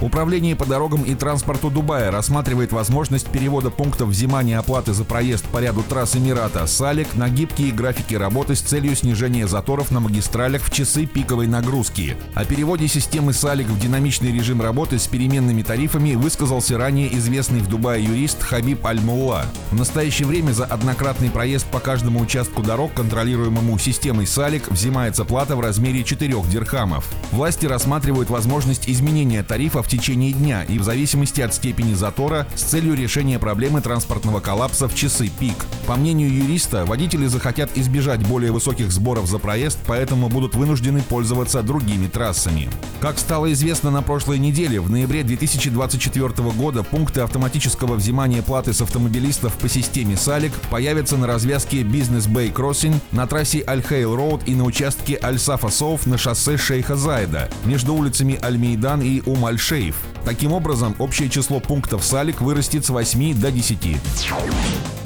Управление по дорогам и транспорту Дубая рассматривает возможность перевода пунктов взимания оплаты за проезд по ряду трасс Эмирата САЛИК на гибкие графики работы с целью снижения заторов на магистралях в часы пиковой нагрузки. О переводе системы САЛИК в динамичный режим работы с переменными тарифами высказался ранее известный в Дубае юрист Хабиб Аль-Мулла. В настоящее время за однократный проезд по каждому участку дорог, контролируемому системой САЛИК, взимается плата в размере 4 дирхамов. Власти рассматривают возможность изменения тарифов течение дня и в зависимости от степени затора с целью решения проблемы транспортного коллапса в часы пик. По мнению юриста, водители захотят избежать более высоких сборов за проезд, поэтому будут вынуждены пользоваться другими трассами. Как стало известно на прошлой неделе, в ноябре 2024 года пункты автоматического взимания платы с автомобилистов по системе САЛИК появятся на развязке Business Bay Crossing, на трассе Аль-Хейл Road и на участке Аль-Сафа South на шоссе Шейха Зайда между улицами Аль-Мейдан и Ум-Аль-Шейх Reef. Таким образом, общее число пунктов САЛИК вырастет с 8 до 10.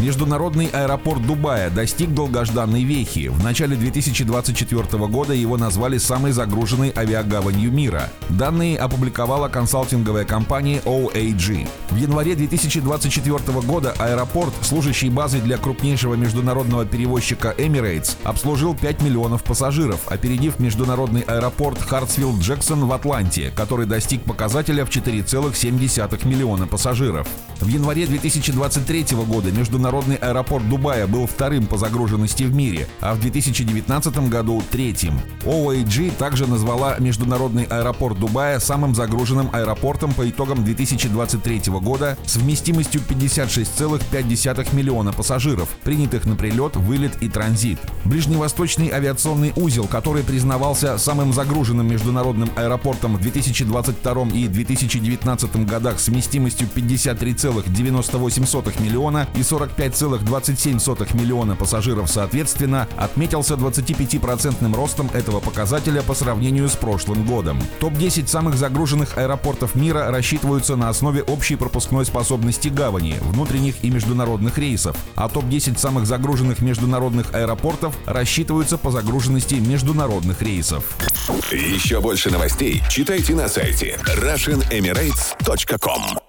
Международный аэропорт Дубая достиг долгожданной вехи. В начале 2024 года его назвали самой загруженной авиагаванью мира. Данные опубликовала консалтинговая компания OAG. В январе 2024 года аэропорт, служащий базой для крупнейшего международного перевозчика Emirates, обслужил 5 миллионов пассажиров, опередив международный аэропорт Хартсвилл-Джексон в Атланте, который достиг показателя в 4,7 миллиона пассажиров. В январе 2023 года международный аэропорт Дубая был вторым по загруженности в мире, а в 2019 году третьим. OAG также назвала международный аэропорт Дубая самым загруженным аэропортом по итогам 2023 года с вместимостью 56,5 миллиона пассажиров, принятых на прилет, вылет и транзит. Ближневосточный авиационный узел, который признавался самым загруженным международным аэропортом в 2022 и 2019 годах с вместимостью 53, 40,98 миллиона и 45,27 миллиона пассажиров соответственно, отметился 25% ростом этого показателя по сравнению с прошлым годом. Топ-10 самых загруженных аэропортов мира рассчитываются на основе общей пропускной способности гавани, внутренних и международных рейсов, а топ-10 самых загруженных международных аэропортов рассчитываются по загруженности международных рейсов. Еще больше новостей читайте на сайте RussianEmirates.com emirates.com